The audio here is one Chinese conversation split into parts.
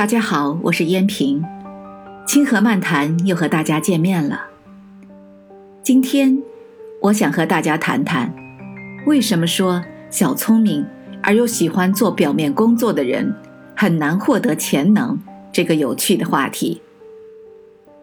大家好，我是燕平，清河漫谈又和大家见面了。今天我想和大家谈谈，为什么说小聪明而又喜欢做表面工作的人很难获得潜能这个有趣的话题。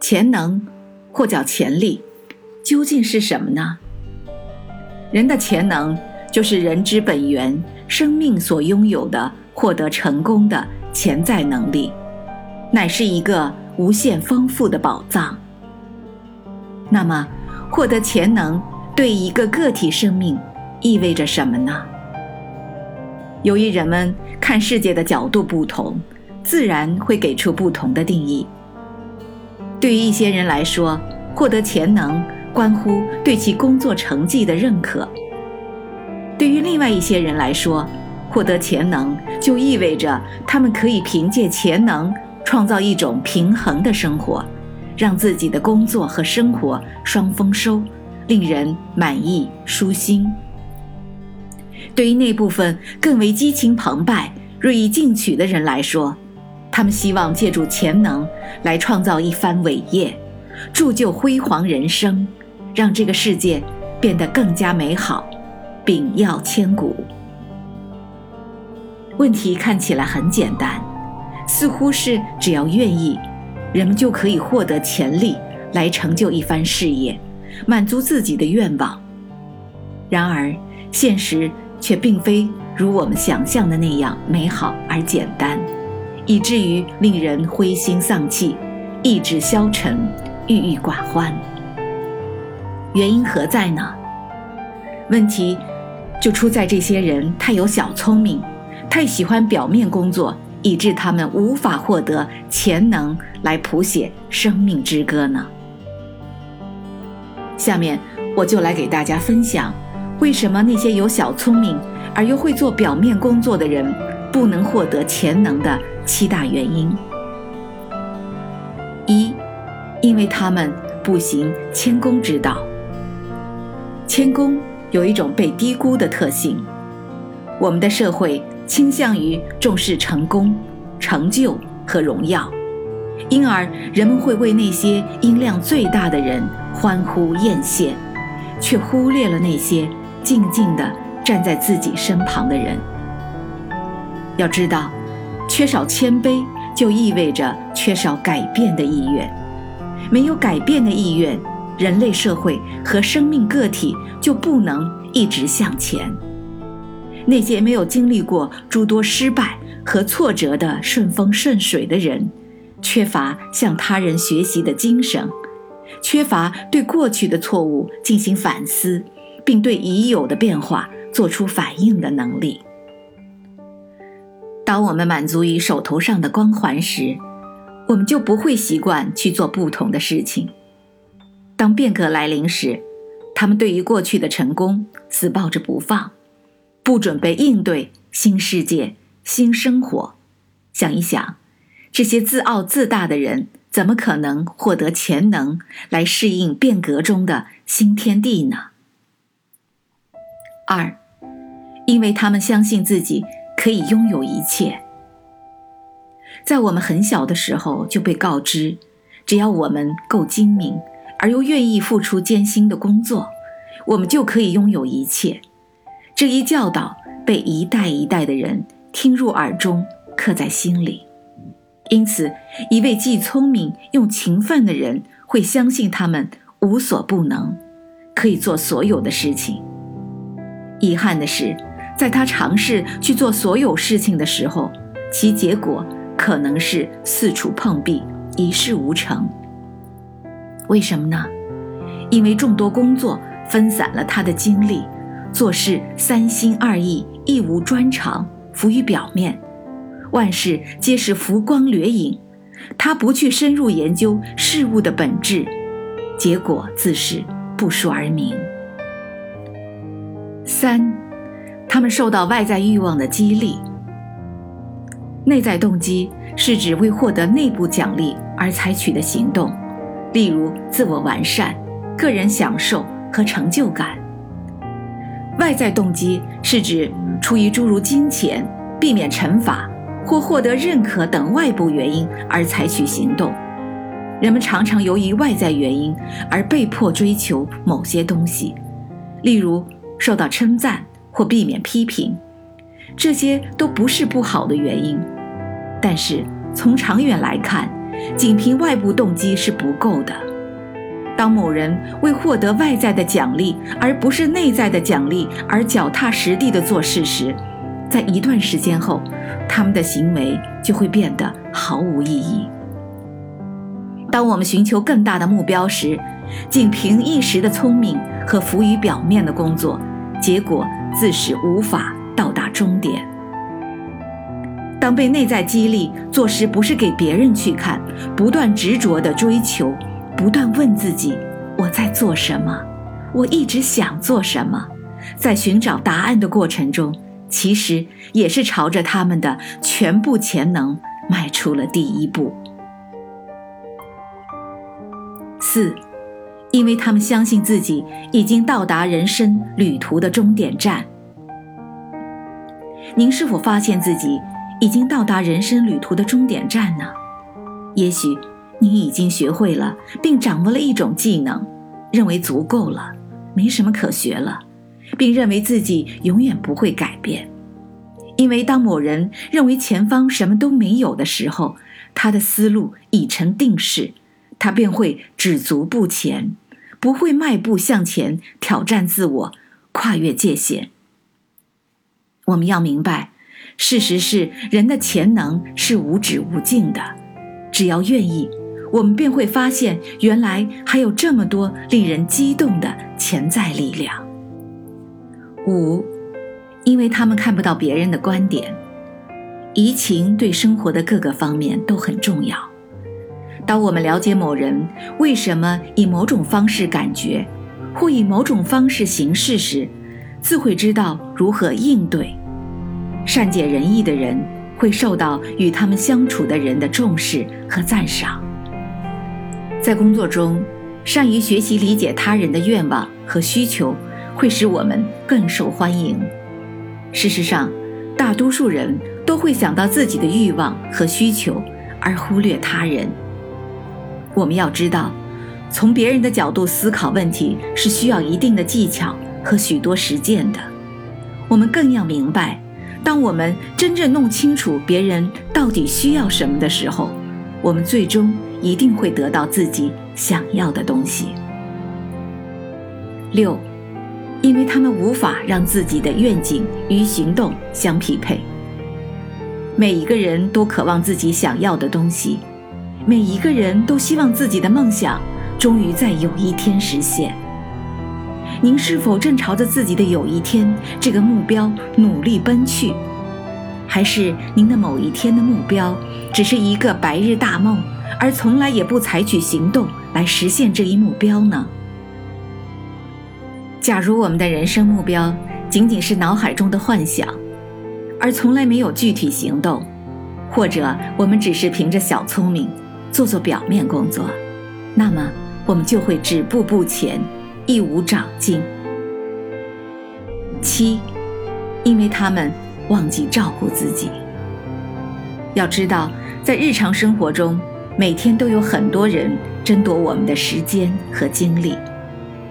潜能或叫潜力，究竟是什么呢？人的潜能就是人之本源，生命所拥有的获得成功的。潜在能力，乃是一个无限丰富的宝藏。那么，获得潜能对一个个体生命意味着什么呢？由于人们看世界的角度不同，自然会给出不同的定义。对于一些人来说，获得潜能关乎对其工作成绩的认可；对于另外一些人来说，获得潜能，就意味着他们可以凭借潜能创造一种平衡的生活，让自己的工作和生活双丰收，令人满意舒心。对于那部分更为激情澎湃、锐意进取的人来说，他们希望借助潜能来创造一番伟业，铸就辉煌人生，让这个世界变得更加美好，炳耀千古。问题看起来很简单，似乎是只要愿意，人们就可以获得潜力来成就一番事业，满足自己的愿望。然而，现实却并非如我们想象的那样美好而简单，以至于令人灰心丧气、意志消沉、郁郁寡欢。原因何在呢？问题就出在这些人太有小聪明。太喜欢表面工作，以致他们无法获得潜能来谱写生命之歌呢？下面我就来给大家分享，为什么那些有小聪明而又会做表面工作的人不能获得潜能的七大原因。一，因为他们不行谦恭之道。谦恭有一种被低估的特性，我们的社会。倾向于重视成功、成就和荣耀，因而人们会为那些音量最大的人欢呼艳羡，却忽略了那些静静地站在自己身旁的人。要知道，缺少谦卑就意味着缺少改变的意愿，没有改变的意愿，人类社会和生命个体就不能一直向前。那些没有经历过诸多失败和挫折的顺风顺水的人，缺乏向他人学习的精神，缺乏对过去的错误进行反思，并对已有的变化做出反应的能力。当我们满足于手头上的光环时，我们就不会习惯去做不同的事情。当变革来临时，他们对于过去的成功死抱着不放。不准备应对新世界、新生活，想一想，这些自傲自大的人怎么可能获得潜能来适应变革中的新天地呢？二，因为他们相信自己可以拥有一切。在我们很小的时候就被告知，只要我们够精明，而又愿意付出艰辛的工作，我们就可以拥有一切。这一教导被一代一代的人听入耳中，刻在心里。因此，一位既聪明又勤奋的人会相信他们无所不能，可以做所有的事情。遗憾的是，在他尝试去做所有事情的时候，其结果可能是四处碰壁，一事无成。为什么呢？因为众多工作分散了他的精力。做事三心二意，一无专长，浮于表面，万事皆是浮光掠影。他不去深入研究事物的本质，结果自是不说而明。三，他们受到外在欲望的激励。内在动机是指为获得内部奖励而采取的行动，例如自我完善、个人享受和成就感。外在动机是指出于诸如金钱、避免惩罚或获得认可等外部原因而采取行动。人们常常由于外在原因而被迫追求某些东西，例如受到称赞或避免批评，这些都不是不好的原因。但是从长远来看，仅凭外部动机是不够的。当某人为获得外在的奖励而不是内在的奖励而脚踏实地的做事时，在一段时间后，他们的行为就会变得毫无意义。当我们寻求更大的目标时，仅凭一时的聪明和浮于表面的工作，结果自是无法到达终点。当被内在激励做事，不是给别人去看，不断执着的追求，不断问自己：我在做什么？我一直想做什么？在寻找答案的过程中，其实也是朝着他们的全部潜能迈出了第一步。四，因为他们相信自己已经到达人生旅途的终点站。您是否发现自己已经到达人生旅途的终点站呢？也许你已经学会了并掌握了一种技能，认为足够了，没什么可学了，并认为自己永远不会改变。因为当某人认为前方什么都没有的时候，他的思路已成定势。他便会止足不前，不会迈步向前挑战自我，跨越界限。我们要明白，事实是人的潜能是无止无尽的，只要愿意，我们便会发现原来还有这么多令人激动的潜在力量。五，因为他们看不到别人的观点，移情对生活的各个方面都很重要。当我们了解某人为什么以某种方式感觉，或以某种方式行事时，自会知道如何应对。善解人意的人会受到与他们相处的人的重视和赞赏。在工作中，善于学习理解他人的愿望和需求，会使我们更受欢迎。事实上，大多数人都会想到自己的欲望和需求，而忽略他人。我们要知道，从别人的角度思考问题是需要一定的技巧和许多实践的。我们更要明白，当我们真正弄清楚别人到底需要什么的时候，我们最终一定会得到自己想要的东西。六，因为他们无法让自己的愿景与行动相匹配。每一个人都渴望自己想要的东西。每一个人都希望自己的梦想终于在有一天实现。您是否正朝着自己的有一天这个目标努力奔去，还是您的某一天的目标只是一个白日大梦，而从来也不采取行动来实现这一目标呢？假如我们的人生目标仅仅是脑海中的幻想，而从来没有具体行动，或者我们只是凭着小聪明。做做表面工作，那么我们就会止步不前，一无长进。七，因为他们忘记照顾自己。要知道，在日常生活中，每天都有很多人争夺我们的时间和精力。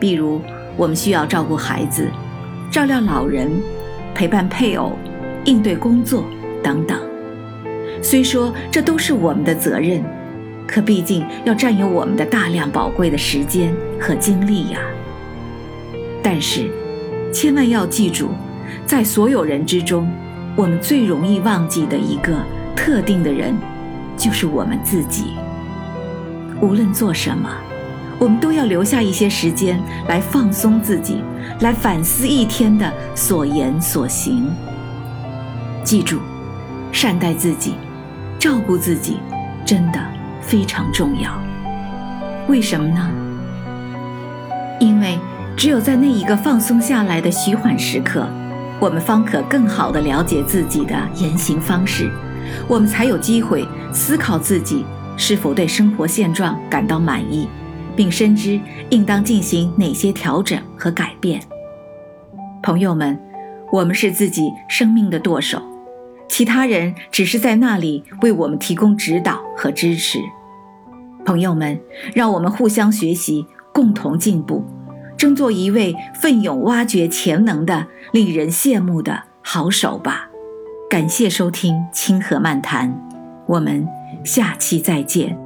比如，我们需要照顾孩子、照料老人、陪伴配偶、应对工作等等。虽说这都是我们的责任。可毕竟要占有我们的大量宝贵的时间和精力呀。但是，千万要记住，在所有人之中，我们最容易忘记的一个特定的人，就是我们自己。无论做什么，我们都要留下一些时间来放松自己，来反思一天的所言所行。记住，善待自己，照顾自己，真的。非常重要，为什么呢？因为只有在那一个放松下来的虚缓时刻，我们方可更好的了解自己的言行方式，我们才有机会思考自己是否对生活现状感到满意，并深知应当进行哪些调整和改变。朋友们，我们是自己生命的舵手，其他人只是在那里为我们提供指导和支持。朋友们，让我们互相学习，共同进步，争做一位奋勇挖掘潜能的、令人羡慕的好手吧。感谢收听《清河漫谈》，我们下期再见。